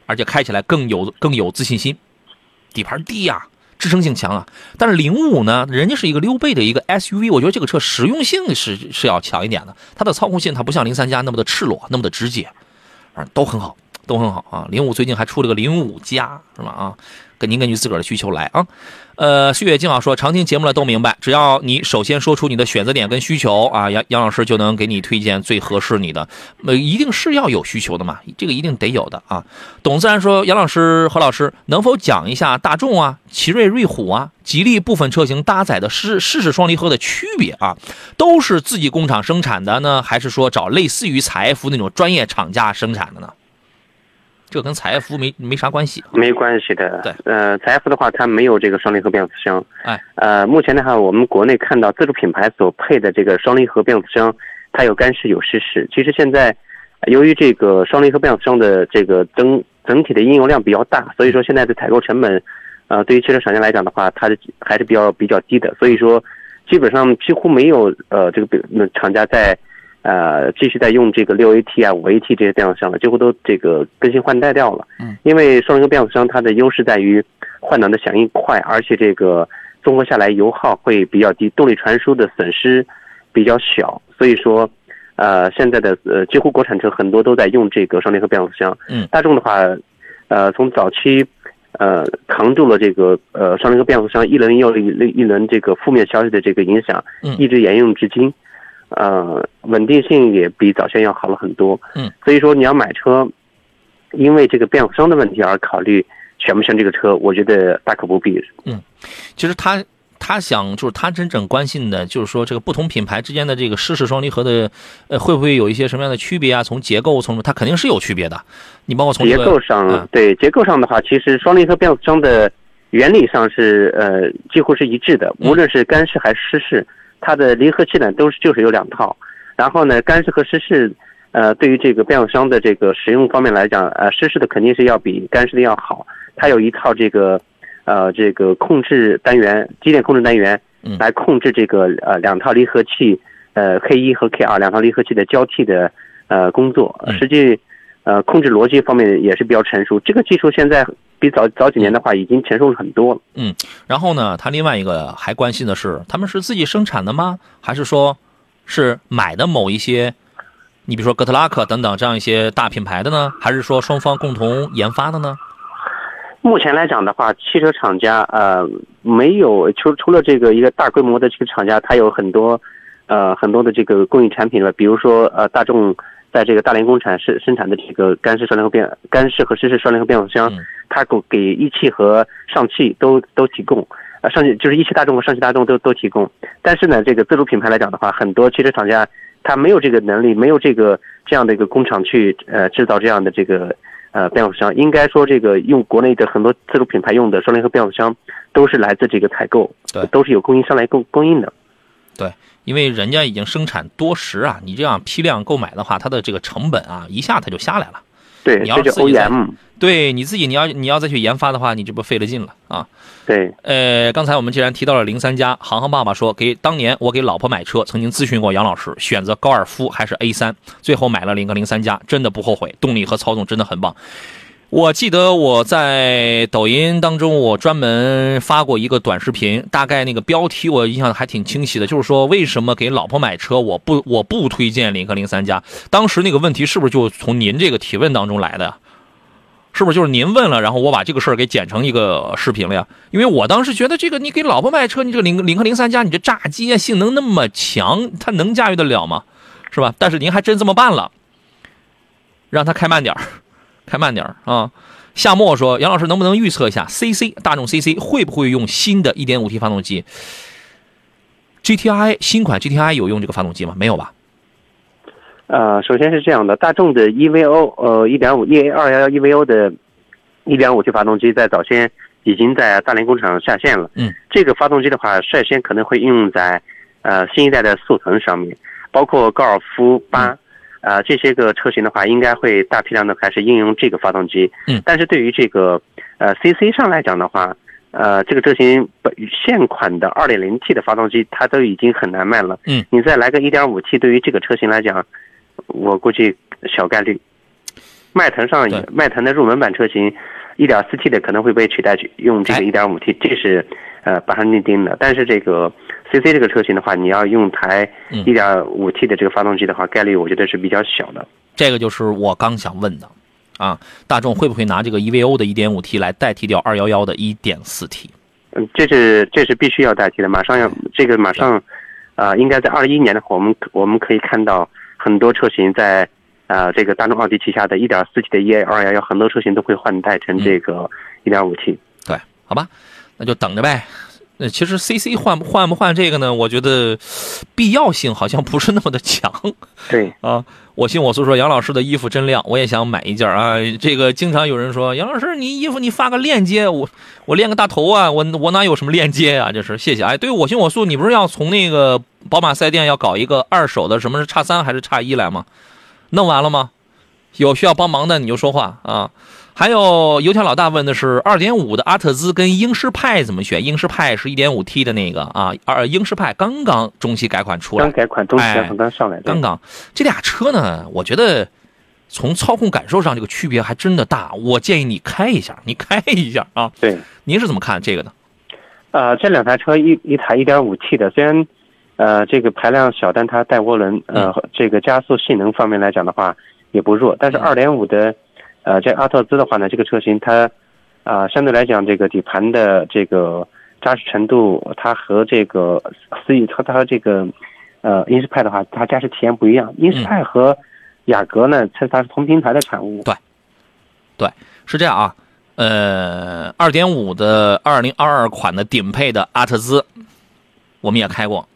而且开起来更有更有自信心。底盘低呀，支撑性强啊。但是零五呢，人家是一个溜背的一个 SUV，我觉得这个车实用性是是要强一点的。它的操控性它不像零三加那么的赤裸，那么的直接，啊，都很好，都很好啊。零五最近还出了个零五加，是吧？啊。您根据自个儿的需求来啊，呃，岁月静好说，常听节目的都明白，只要你首先说出你的选择点跟需求啊，杨杨老师就能给你推荐最合适你的，呃，一定是要有需求的嘛，这个一定得有的啊。董自然说，杨老师何老师能否讲一下大众啊、奇瑞瑞虎啊、吉利部分车型搭载的湿湿式双离合的区别啊？都是自己工厂生产的呢，还是说找类似于采埃孚那种专业厂家生产的呢？这跟财富没没啥关系，没关系的。对，呃，财富的话，它没有这个双离合变速箱。哎，呃，目前的话，我们国内看到自主品牌所配的这个双离合变速箱，它有干式有湿式。其实现在，由于这个双离合变速箱的这个整整体的应用量比较大，所以说现在的采购成本，呃，对于汽车厂家来讲的话，它的还是比较比较低的。所以说，基本上几乎没有呃这个厂家在。呃，继续在用这个六 AT 啊、五 AT 这些变速箱了，几乎都这个更新换代掉了。嗯，因为双离合变速箱它的优势在于换挡的响应快，而且这个综合下来油耗会比较低，动力传输的损失比较小。所以说，呃，现在的呃几乎国产车很多都在用这个双离合变速箱。嗯，大众的话，呃，从早期呃扛住了这个呃双离合变速箱一轮又一一轮这个负面消息的这个影响，一直沿用至今。呃，稳定性也比早先要好了很多。嗯，所以说你要买车，因为这个变速箱的问题而考虑选不选这个车，我觉得大可不必。嗯，其实他他想就是他真正关心的就是说这个不同品牌之间的这个湿式双离合的呃会不会有一些什么样的区别啊？从结构从它肯定是有区别的。你包括从结构上，对结构上的话，其实双离合变速箱的原理上是呃几乎是一致的，无论是干式还是湿式。它的离合器呢都是就是有两套，然后呢干式和湿式，呃对于这个变速箱的这个使用方面来讲，呃湿式的肯定是要比干式的要好。它有一套这个，呃这个控制单元，机电控制单元，来控制这个呃两套离合器，呃 K 一和 K 二两套离合器的交替的呃工作，实际呃控制逻辑方面也是比较成熟。这个技术现在。比早早几年的话，已经成熟了很多了。嗯，然后呢，他另外一个还关心的是，他们是自己生产的吗？还是说，是买的某一些，你比如说哥特拉克等等这样一些大品牌的呢？还是说双方共同研发的呢？目前来讲的话，汽车厂家呃没有除除了这个一个大规模的这个厂家，它有很多呃很多的这个供应产品了，比如说呃大众。在这个大连工厂生生产的这个干式双离合变干式和湿式双离合变速箱，它给给一汽和上汽都都提供，呃上汽就是一汽大众和上汽大众都都提供。但是呢，这个自主品牌来讲的话，很多汽车厂家它没有这个能力，没有这个这样的一个工厂去呃制造这样的这个呃变速箱。应该说，这个用国内的很多自主品牌用的双离合变速箱，都是来自这个采购，对，都是有供应商来供供应的。对。因为人家已经生产多时啊，你这样批量购买的话，它的这个成本啊，一下它就下来了。对，你要自己 OEM，对你自己你要你要再去研发的话，你这不费了劲了啊？对。呃，刚才我们既然提到了零三加，航航爸爸说给当年我给老婆买车，曾经咨询过杨老师，选择高尔夫还是 A 三，最后买了领个零三加，真的不后悔，动力和操纵真的很棒。我记得我在抖音当中，我专门发过一个短视频，大概那个标题我印象还挺清晰的，就是说为什么给老婆买车我不我不推荐领克零三加。当时那个问题是不是就从您这个提问当中来的？是不是就是您问了，然后我把这个事儿给剪成一个视频了呀？因为我当时觉得这个你给老婆买车，你这个领领克零三加，你这炸机性能那么强，它能驾驭得了吗？是吧？但是您还真这么办了，让它开慢点儿。开慢点啊！夏末说：“杨老师能不能预测一下 CC 大众 CC 会不会用新的 1.5T 发动机？GTI 新款 GTI 有用这个发动机吗？没有吧？”呃，首先是这样的，大众的 EVO 呃1.5 EA211 EVO 的 1.5T 发动机在早先已经在大连工厂下线了。嗯，这个发动机的话，率先可能会应用在呃新一代的速腾上面，包括高尔夫八。啊，这些个车型的话，应该会大批量的开始应用这个发动机。嗯，但是对于这个呃 CC 上来讲的话，呃，这个车型本现款的 2.0T 的发动机，它都已经很难卖了。嗯，你再来个 1.5T，对于这个车型来讲，我估计小概率。迈腾上，迈腾的入门版车型，，1.4T 的可能会被取代用这个 1.5T，这是呃板上钉钉的。但是这个 CC 这个车型的话，你要用台一点五 T 的这个发动机的话，概率我觉得是比较小的。这个就是我刚想问的，啊，大众会不会拿这个 EVO 的一点五 T 来代替掉二幺幺的一点四 T？嗯，这是这是必须要代替的，马上要这个马上，啊，应该在二一年的话，我们我们可以看到很多车型在。啊，这个大众奥迪旗下的 1.4T 的 EA 211，很多车型都会换代成这个 1.5T。对，好吧，那就等着呗。那其实 CC 换不换不换这个呢？我觉得必要性好像不是那么的强。对啊，我信我素说杨老师的衣服真亮，我也想买一件啊。这个经常有人说杨老师，你衣服你发个链接，我我练个大头啊，我我哪有什么链接呀？这是谢谢。哎，对我信我素，你不是要从那个宝马四 S 店要搞一个二手的，什么是叉三还是叉一来吗？弄完了吗？有需要帮忙的你就说话啊。还有油条老大问的是二点五的阿特兹跟英诗派怎么选？英诗派是一点五 T 的那个啊，二英诗派刚刚中期改款出来，刚改款，中期改款刚上来，刚刚这俩车呢，我觉得从操控感受上这个区别还真的大。我建议你开一下，你开一下啊。对，您是怎么看这个的？呃，这两台车一一台一点五 T 的，虽然。呃，这个排量小，但它带涡轮，呃，这个加速性能方面来讲的话也不弱。但是二点五的，呃，这阿特兹的话呢，这个车型它，啊，相对来讲这个底盘的这个扎实程度，它和这个思域和它这个，呃，英仕派的话，它驾驶体验不一样。英仕派和雅阁呢，它它是同平台的产物。对，对，是这样啊。呃，二点五的二零二二款的顶配的阿特兹，我们也开过。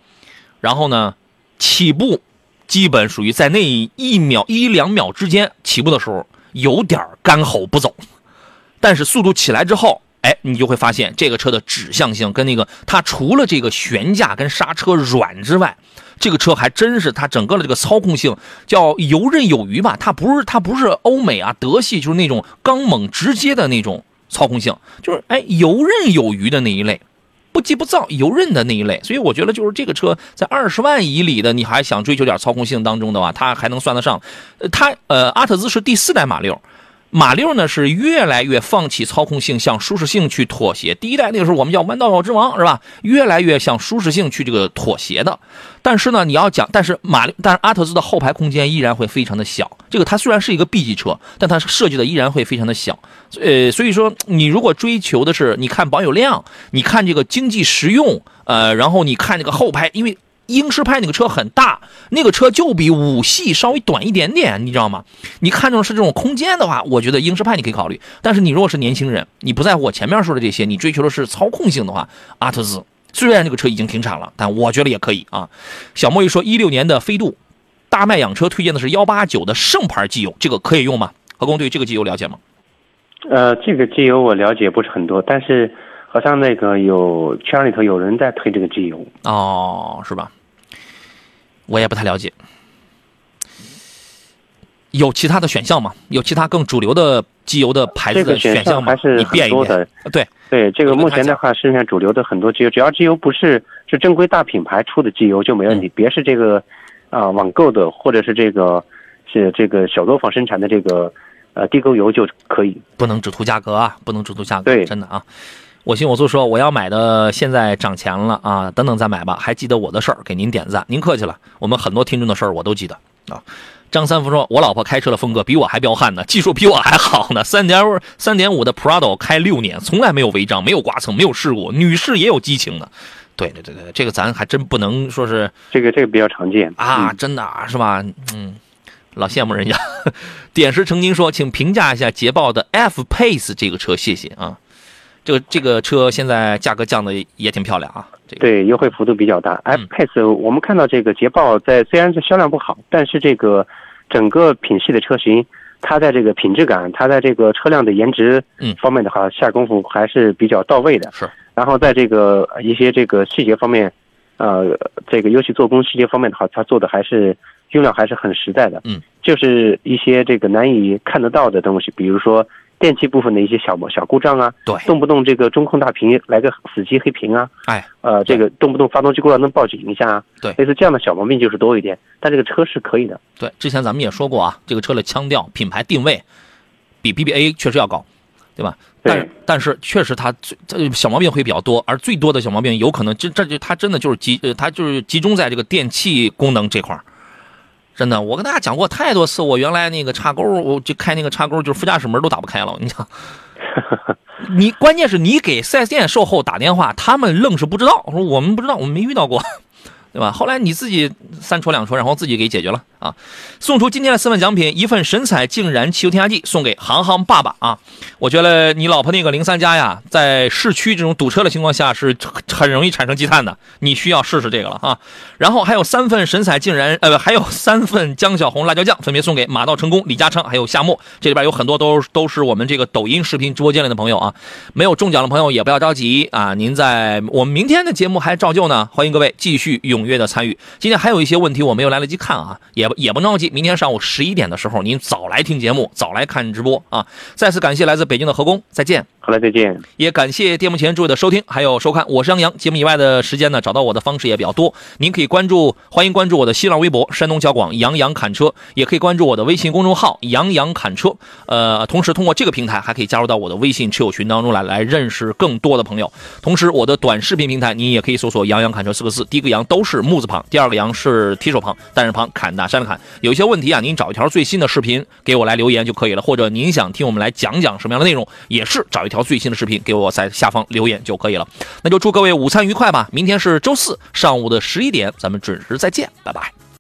然后呢，起步基本属于在那一秒一两秒之间起步的时候有点干吼不走，但是速度起来之后，哎，你就会发现这个车的指向性跟那个它除了这个悬架跟刹车软之外，这个车还真是它整个的这个操控性叫游刃有余吧？它不是它不是欧美啊德系，就是那种刚猛直接的那种操控性，就是哎游刃有余的那一类。不急不躁、油润的那一类，所以我觉得就是这个车在二十万以里的，你还想追求点操控性当中的话，它还能算得上。它呃，阿特兹是第四代马六，马六呢是越来越放弃操控性，向舒适性去妥协。第一代那个时候我们叫弯道之王是吧？越来越向舒适性去这个妥协的。但是呢，你要讲，但是马，但是阿特兹的后排空间依然会非常的小。这个它虽然是一个 B 级车，但它设计的依然会非常的小。呃，所以说你如果追求的是，你看保有量，你看这个经济实用，呃，然后你看这个后排，因为英诗派那个车很大，那个车就比五系稍微短一点点，你知道吗？你看中是这种空间的话，我觉得英诗派你可以考虑。但是你如果是年轻人，你不在乎我前面说的这些，你追求的是操控性的话，阿特兹。虽然这个车已经停产了，但我觉得也可以啊。小莫一说，一六年的飞度，大麦养车推荐的是幺八九的圣牌机油，这个可以用吗？何工对这个机油了解吗？呃，这个机油我了解不是很多，但是好像那个有圈里头有人在推这个机油哦，是吧？我也不太了解。有其他的选项吗？有其他更主流的机油的牌子的选项吗？你变一变。对对，这个目前的话，市面上主流的很多机油，只要机油不是是正规大品牌出的机油就没问题，别是这个啊网购的或者是这个是这个小作坊生产的这个呃地沟油就可以。不能只图价格啊，不能只图价格。对，真的啊，我行我素说我要买的现在涨钱了啊，等等再买吧。还记得我的事儿，给您点赞。您客气了，我们很多听众的事儿我都记得啊。张三福说：“我老婆开车的风格比我还彪悍呢，技术比我还好呢。三点五三点五的 Prado 开六年，从来没有违章，没有刮蹭，没有事故。女士也有激情的。对对对对，这个咱还真不能说是这个这个比较常见啊，真的啊，是吧？嗯，老羡慕人家。点石成金说，请评价一下捷豹的 F Pace 这个车，谢谢啊。这个这个车现在价格降的也挺漂亮啊。”对，优惠幅度比较大。F Pace，我们看到这个捷豹在虽然是销量不好，但是这个整个品系的车型，它在这个品质感，它在这个车辆的颜值方面的话，下功夫还是比较到位的。是。然后在这个一些这个细节方面，呃，这个尤其做工细节方面的话，它做的还是用料还是很实在的。嗯。就是一些这个难以看得到的东西，比如说。电器部分的一些小小故障啊，对，动不动这个中控大屏来个死机黑屏啊，哎，呃，这个动不动发动机故障能报警一下啊，对，类似这样的小毛病就是多一点，但这个车是可以的。对，之前咱们也说过啊，这个车的腔调、品牌定位比 BBA 确实要高，对吧？但但是确实它最小毛病会比较多，而最多的小毛病有可能这这就它真的就是集呃它就是集中在这个电器功能这块儿。真的，我跟大家讲过太多次，我原来那个叉钩，我就开那个叉钩，就是副驾驶门都打不开了。你讲，你关键是你给四 S 店售后打电话，他们愣是不知道，说我们不知道，我们没遇到过。对吧？后来你自己三戳两戳，然后自己给解决了啊！送出今天的四份奖品，一份神采竟然汽油添加剂送给航航爸爸啊！我觉得你老婆那个零三加呀，在市区这种堵车的情况下是很容易产生积碳的，你需要试试这个了啊！然后还有三份神采竟然呃，还有三份江小红辣椒酱，分别送给马到成功、李嘉诚还有夏沫。这里边有很多都都是我们这个抖音视频直播间里的朋友啊！没有中奖的朋友也不要着急啊！您在我们明天的节目还照旧呢，欢迎各位继续踊跃的参与。今天还有一些问题我没有来得及看啊，也也不着急，明天上午十一点的时候您早来听节目，早来看直播啊！再次感谢来自北京的何工，再见。好了，再见。也感谢电幕前诸位的收听还有收看，我是杨洋。节目以外的时间呢，找到我的方式也比较多，您可以关注，欢迎关注我的新浪微博山东交广杨洋侃车，也可以关注我的微信公众号杨洋侃车。呃，同时通过这个平台还可以加入到我的微信车友群当中来，来认识更多的朋友。同时，我的短视频平台您也可以搜索“杨洋侃车”四个字，第一个“杨”都是是木字旁，第二个“羊”是提手旁，单人旁，砍大山的砍。有些问题啊，您找一条最新的视频给我来留言就可以了，或者您想听我们来讲讲什么样的内容，也是找一条最新的视频给。我在下方留言就可以了，那就祝各位午餐愉快吧！明天是周四上午的十一点，咱们准时再见，拜拜。